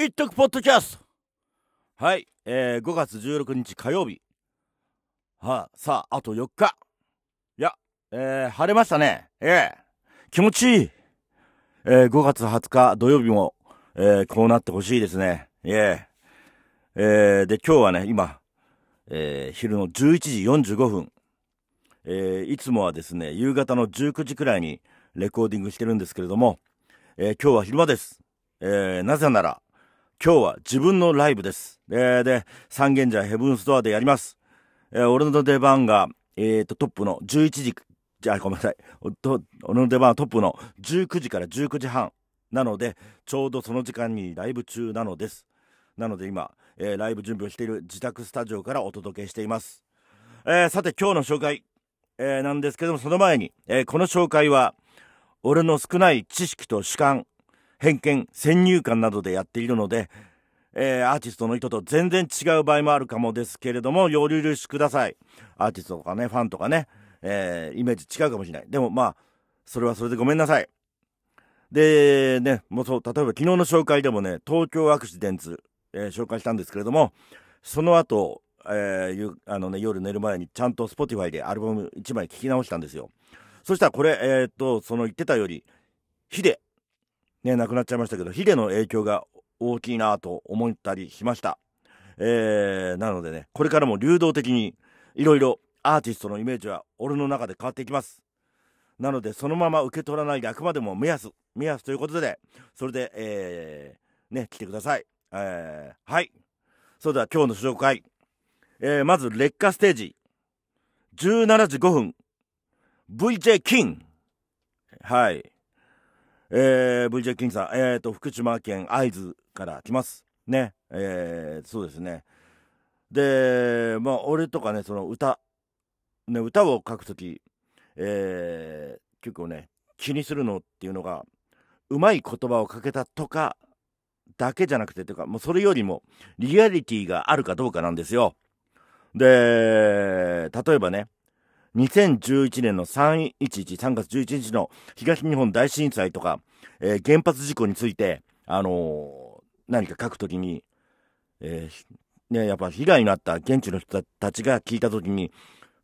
一徳ポッドキャストはい、えー、5月16日火曜日。はあ、さああと4日いや、えー、晴れましたね。ええ気持ちいい。えー、5月20日土曜日も、えー、こうなってほしいですね。ええ。えー、で今日はね今、えー、昼の11時45分えー、いつもはですね夕方の19時くらいにレコーディングしてるんですけれども、えー、今日は昼間です。えー、なぜなら、今日は自分のライブです。えー、で、三軒茶ヘブンストアでやります。えー、俺の出番が、えーと、トップの11時、じゃあごめんなさい。俺の出番はトップの19時から19時半。なので、ちょうどその時間にライブ中なのです。なので今、えー、ライブ準備をしている自宅スタジオからお届けしています。えー、さて今日の紹介、えー、なんですけども、その前に、えこの紹介は、俺の少ない知識と主観、偏見、先入観などでやっているので、えー、アーティストの意図と全然違う場合もあるかもですけれども、お許しください。アーティストとかね、ファンとかね、えー、イメージ違うかもしれない。でもまあ、それはそれでごめんなさい。で、ね、もうそう、例えば昨日の紹介でもね、東京アクシデンツ、えー、紹介したんですけれども、その後、えー、あのね、夜寝る前にちゃんと Spotify でアルバム1枚聴き直したんですよ。そしたらこれ、えー、っと、その言ってたより、ヒデ、ね、亡くなっちゃいましたけど、ヒデの影響が大きいなと思ったりしました。えー、なのでね、これからも流動的にいろいろアーティストのイメージは俺の中で変わっていきます。なので、そのまま受け取らないであくまでも目安、目安ということで、それで、えー、ね、来てください。えー、はい。それでは今日の紹介。えー、まず、劣化ステージ。17時5分。VJ キン。はい。えー、VJ キンさん、えーと、福島県会津から来ます。ね。えー、そうですね。で、まあ、俺とかね、その歌、ね、歌を書くとき、えー、結構ね、気にするのっていうのが、うまい言葉をかけたとか、だけじゃなくて、というか、もうそれよりも、リアリティがあるかどうかなんですよ。で、例えばね、2011年の311、3月11日の東日本大震災とか、えー、原発事故について、あのー、何か書くときに、えー、ね、やっぱ被害になった現地の人たちが聞いたときに、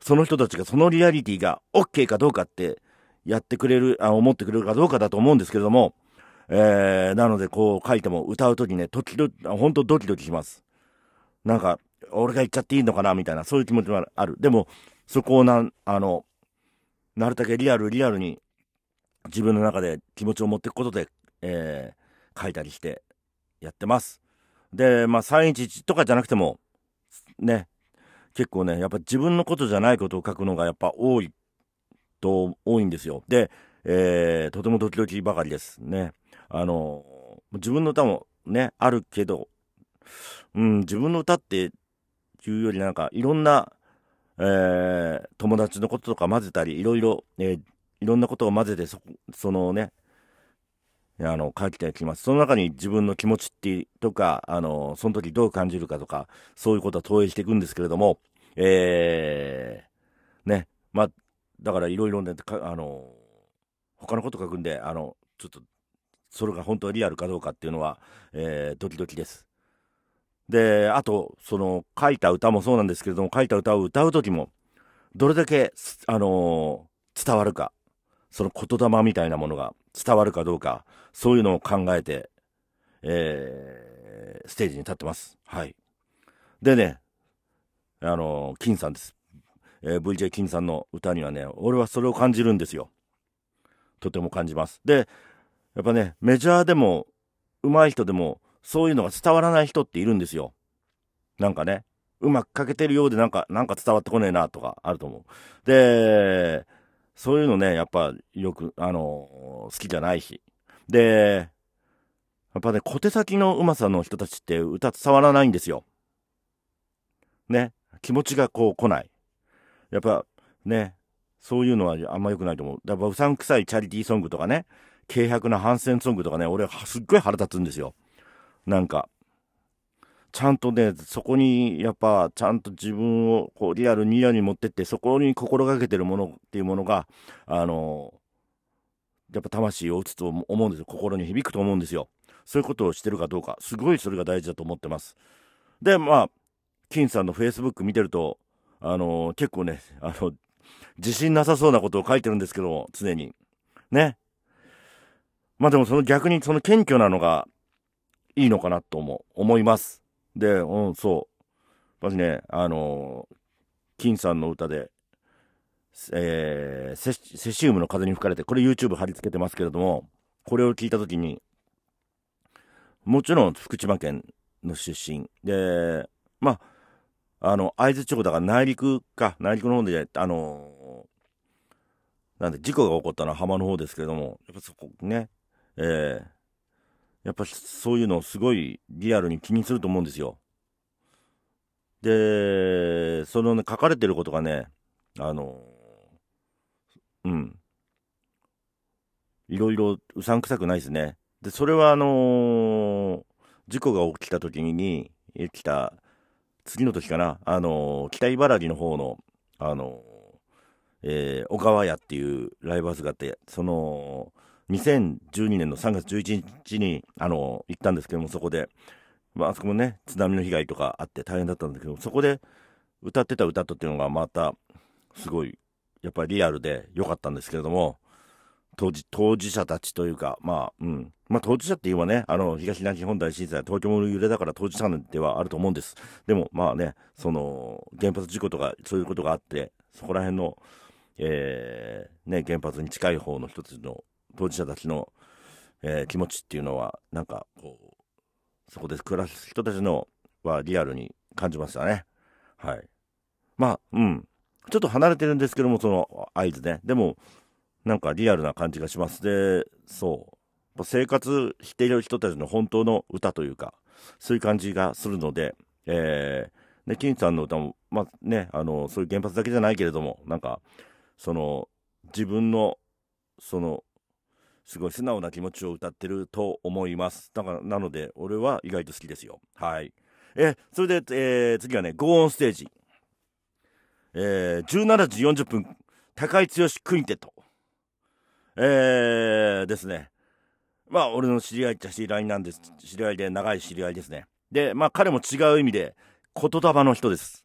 その人たちがそのリアリティが OK かどうかってやってくれる、あ思ってくれるかどうかだと思うんですけれども、えー、なのでこう書いても歌うときね、時々、ほんとドキドキします。なんか、俺が言っちゃっていいのかなみたいな、そういう気持ちもある。でも、そこをな、あの、なるだけリアルリアルに自分の中で気持ちを持っていくことで、えー、書いたりしてやってます。で、まあ311とかじゃなくても、ね、結構ね、やっぱ自分のことじゃないことを書くのがやっぱ多いと、多いんですよ。で、えー、とてもドキドキばかりですね。あの、自分の歌もね、あるけど、うん、自分の歌っていうよりなんかいろんなえー、友達のこととか混ぜたり、いろいろ、えー、いろんなことを混ぜてそ、そのね、あの、書きたいきます。その中に自分の気持ちってとか、あの、その時どう感じるかとか、そういうことは投影していくんですけれども、えー、ね、まあ、だからいろいろね、あの、他のこと書くんで、あの、ちょっと、それが本当にリアルかどうかっていうのは、えー、ドキドキです。で、あと、その、書いた歌もそうなんですけれども、書いた歌を歌う時も、どれだけ、あのー、伝わるか、その言霊みたいなものが伝わるかどうか、そういうのを考えて、えー、ステージに立ってます。はい。でね、あのー、金さんです。えー、VJ 金さんの歌にはね、俺はそれを感じるんですよ。とても感じます。で、やっぱね、メジャーでも、上手い人でも、そういうのが伝わらない人っているんですよ。なんかね、うまく書けてるようでなんか、なんか伝わってこねえなとかあると思う。で、そういうのね、やっぱよく、あの、好きじゃないし。で、やっぱね、小手先のうまさの人たちって歌伝わらないんですよ。ね。気持ちがこう来ない。やっぱね、そういうのはあんま良くないと思う。やっぱうさんくさいチャリティーソングとかね、軽薄な反戦ソングとかね、俺はすっごい腹立つんですよ。なんか、ちゃんとね、そこに、やっぱ、ちゃんと自分を、こう、リアルにリアに持ってって、そこに心がけてるものっていうものが、あの、やっぱ魂を打つと思うんですよ。心に響くと思うんですよ。そういうことをしてるかどうか、すごいそれが大事だと思ってます。で、まあ、金さんのフェイスブック見てると、あの、結構ね、あの、自信なさそうなことを書いてるんですけども、常に。ね。まあでもその逆にその謙虚なのがいいのかなと思思います。で、うん、そう。私ね、あのー、金さんの歌で、えー、セセシウムの風に吹かれて、これ YouTube 貼り付けてますけれども、これを聞いたときに、もちろん福島県の出身で、まあ、あの、会津地方だから内陸か、内陸の方で、あのー、なんで事故が起こったのは浜の方ですけれども、やっぱそこね、えー、やっぱそういうのをすごいリアルに気にすると思うんですよ。で、そのね、書かれてることがね、あの、うん。いろいろうさんくさくないですね。で、それはあのー、事故が起きた時に、来た、次の時かな、あのー、北茨城の方の、あのー、え、小川屋っていうライブハウスがあって、その、2012年の3月11日に、あの行ったんですけども、そこで、まあ、あそこもね、津波の被害とかあって大変だったんだけど、そこで歌ってた歌とっていうのがまた、すごい、やっぱりリアルで良かったんですけれども、当時、当事者たちというか、まあ、うん。まあ、当事者っていうのはね、あの、東日本大震災、東京も揺れだから当事者ではあると思うんです。でも、まあね、その、原発事故とか、そういうことがあって、そこら辺の、えー、ね、原発に近い方の一つの当事者たちの、えー、気持ちっていうのは、なんか、こう、そこで暮らす人たちの、はリアルに感じましたね。はい。まあ、うん。ちょっと離れてるんですけども、その合図ね。でも、なんかリアルな感じがします。で、そう。生活している人たちの本当の歌というか、そういう感じがするので、えー、ね、金さんの歌も、まあね、あの、そういう原発だけじゃないけれども、なんか、その、自分の、その、すごい素直な気持ちを歌ってると思います。だから、なので、俺は意外と好きですよ。はい。え、それで、えー、次はね、ゴーンステージ。えー、17時40分、高井剛クインテット。えー、ですね。まあ、俺の知り合いっちゃ知り合いなんです。知り合いで、長い知り合いですね。で、まあ、彼も違う意味で、言霊の人です。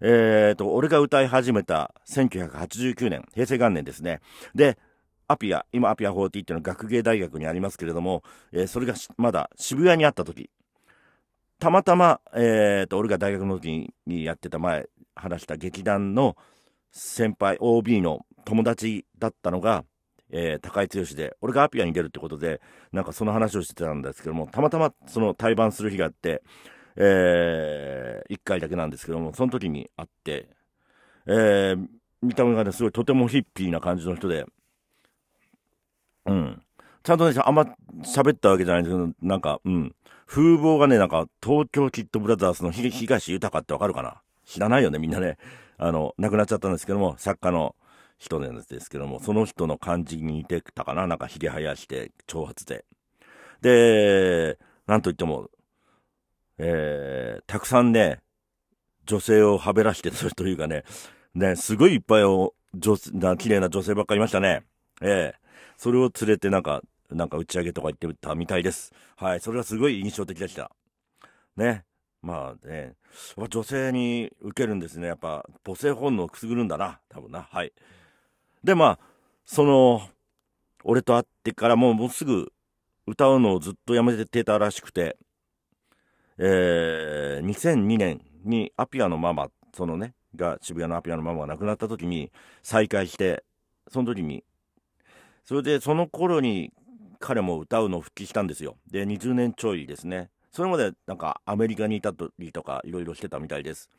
えーと、俺が歌い始めた1989年、平成元年ですね。で、アピア、今アピア40っていうのは学芸大学にありますけれども、えー、それがまだ渋谷にあった時、たまたま、えーと、俺が大学の時にやってた前、話した劇団の先輩、OB の友達だったのが、えー、高井剛で、俺がアピアに出るってことで、なんかその話をしてたんですけども、たまたまその対バンする日があって、えー、1回だけなんですけども、その時に会って、えー、見た目がね、すごいとてもヒッピーな感じの人で、うん。ちゃんとね、あんま喋ったわけじゃないんですけど、なんか、うん。風貌がね、なんか、東京キッドブラザーズの東豊ってわかるかな？知らないよね、みんなね。あの、亡くなっちゃったんですけども、作家の人なんですけども、その人の感じに似てたかな？なんか髭生やして、長髪で。で、なんといっても、えー、たくさんね、女性をはべらしてるというかね、ね、すごいいっぱいを、女な、綺麗な女性ばっかりいましたね。ええ、それを連れてなんか、なんか打ち上げとか行ってたみたいです。はい、それはすごい印象的でした。ね。まあね、女性に受けるんですね。やっぱ母性本能をくすぐるんだな。多分な。はい。で、まあ、その、俺と会ってからもうもうすぐ歌うのをずっとやめてたらしくて、えー、2002年にアピアのママ、そのね、が渋谷のアピアのママが亡くなった時に再会して、その時に、それでその頃に彼も歌うのを復帰したんですよ。で、20年ちょいですね。それまでなんかアメリカにいたりとかいろいろしてたみたいです。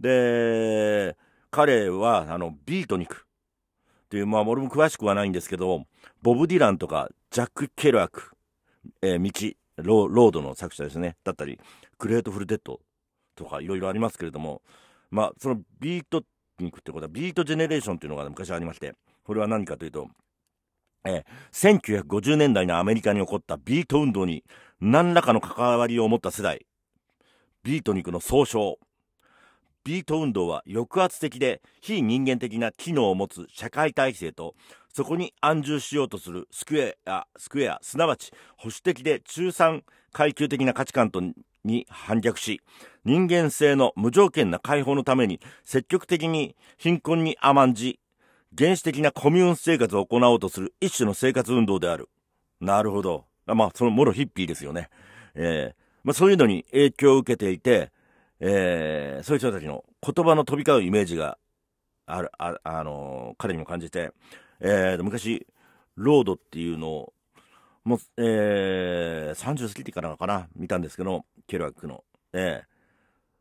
で、彼はあのビートニクっていう、まあ俺も詳しくはないんですけど、ボブ・ディランとかジャック・ケルアク、えー、道、ロードの作者ですね、だったり、グレイトフル・デッドとかいろいろありますけれども、まあそのビートニクってことはビートジェネレーションっていうのが昔ありまして、これは何かというと、えー、1950年代のアメリカに起こったビート運動に何らかの関わりを持った世代、ビートニクの総称、ビート運動は抑圧的で非人間的な機能を持つ社会体制とそこに安住しようとするスクエア、スクエア、すなわち保守的で中産階級的な価値観とに反逆し、人間性の無条件な解放のために積極的に貧困に甘んじ、原始的なコミューン生活を行おうとする一種の生活運動である。なるほど。まあ、そのもろヒッピーですよね。えー、まあ、そういうのに影響を受けていて、えー、そういう人たちの言葉の飛び交うイメージがある、あ、あのー、彼にも感じて、えー、昔、ロードっていうのを、もう、えー、30過ぎてからかな、見たんですけど、ケルアックの。え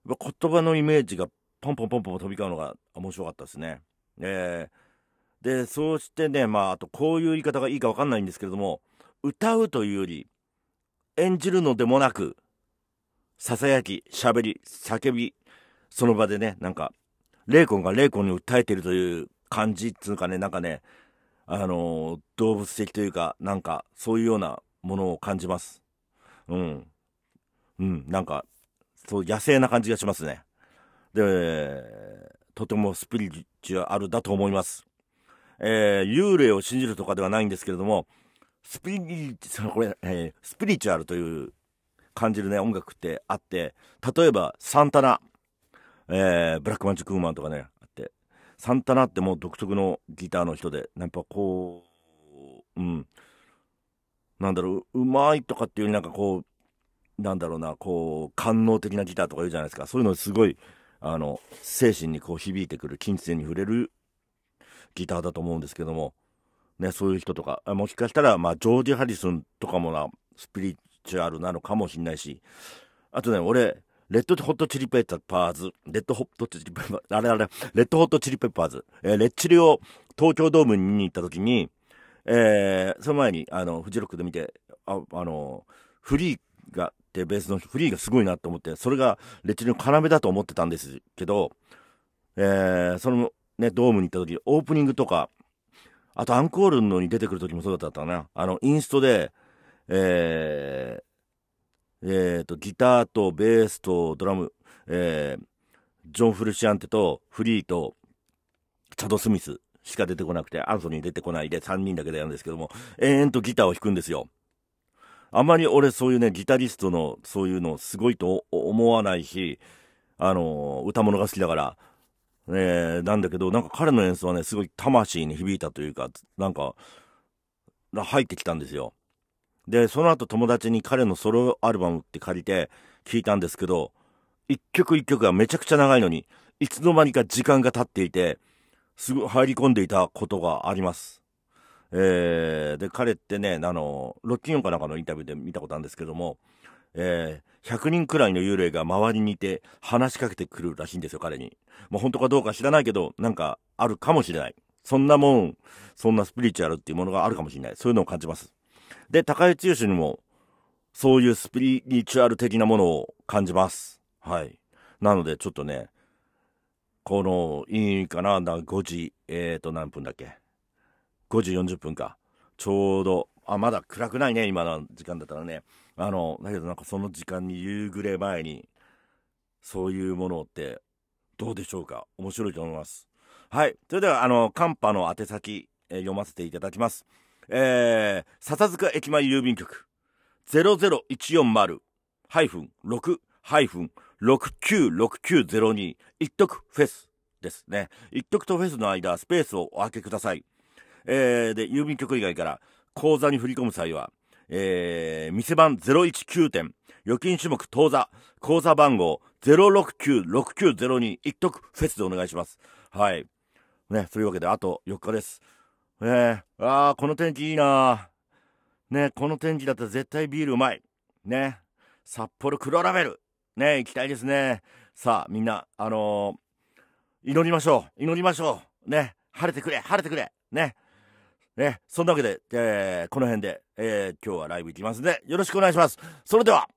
ー、言葉のイメージがポンポンポンポン飛び交うのが面白かったですね。えー、で、そうしてね、まあ、あとこういう言い方がいいかわかんないんですけれども、歌うというより、演じるのでもなく、ささやき、喋り、叫び、その場でね、なんか、霊魂が霊魂に訴えてるという感じっつうかね、なんかね、あのー、動物的というか、なんか、そういうようなものを感じます。うん。うん、なんか、そう、野生な感じがしますね。で、とてもスピリチュアルだと思います。えー、幽霊を信じるとかではないんですけれども、スピリ、これ、えー、スピリチュアルという感じるね、音楽ってあって、例えば、サンタナ、えー、ブラックマンチックウーマンとかね、あって、サンタナってもう独特のギターの人で、やっぱこう、うん、なんだろう、うまいとかっていうよりなんかこう、なんだろうな、こう、官能的なギターとか言うじゃないですか。そういうのすごい、あの、精神にこう響いてくる、琴線に触れるギターだと思うんですけども、ね、そういう人とか、もしかしたら、まあ、ジョージ・ハリスンとかもな、スピリチュアルなのかもしんないし、あとね、俺、レッドホットチリペッパーズ、レッドホットチリペッパーズ、あれあれ、レッドホットチリペッパーズ、えー、レッチリを東京ドームに見に行った時に、えー、その前に、あの、フジロックで見て、あ、あの、フリーが、ってベースのフリーがすごいなと思って、それがレッチリの要だと思ってたんですけど、えー、そのね、ドームに行った時、オープニングとか、あとアンコールのに出てくる時もそうだったかな。あの、インストで、えー、えー、と、ギターとベースとドラム、えー、ジョン・フルシアンテとフリーとチャド・スミスしか出てこなくて、アンソニー出てこないで3人だけでやるんですけども、延々とギターを弾くんですよ。あまり俺そういうね、ギタリストのそういうのすごいと思わないし、あの歌物が好きだから、えー、なんだけど、なんか彼の演奏はね、すごい魂に響いたというか、なんか、入ってきたんですよ。で、その後友達に彼のソロアルバムって借りて聞いたんですけど、一曲一曲がめちゃくちゃ長いのに、いつの間にか時間が経っていて、すぐ入り込んでいたことがあります。えー、で、彼ってね、あの、ロッキンオンかなんかのインタビューで見たことあるんですけども、えー、100人くらいの幽霊が周りにいて話しかけてくるらしいんですよ、彼に。もう本当かどうか知らないけど、なんかあるかもしれない。そんなもん、そんなスピリチュアルっていうものがあるかもしれない。そういうのを感じます。で、高井剛にも、そういうスピリチュアル的なものを感じます。はい。なので、ちょっとね、この、いいかな、5時、えーと、何分だっけ ?5 時40分か。ちょうど、あ、まだ暗くないね、今の時間だったらね。あの、だけどなんかその時間に夕暮れ前に、そういうものってどうでしょうか？面白いと思います。はい。それでは、あの、カンパの宛先、えー、読ませていただきます。えー、笹塚駅前郵便局、00140-6-696902、一徳フェスですね。一徳とフェスの間、スペースをお開けください。えー、で、郵便局以外から、口座に振り込む際は、えー、店番019点、預金種目当座、口座番号0696902一徳フェスでお願いします。はい。ね、そういうわけであと4日です。え、あ、この天気いいなね、この天気だったら絶対ビールうまい。ね、札幌黒ラベル。ね、行きたいですね。さあ、みんな、あのー、祈りましょう。祈りましょう。ね、晴れてくれ、晴れてくれ。ね。ね、そんなわけで、えー、この辺で、えー、今日はライブ行きますんで、よろしくお願いします。それでは、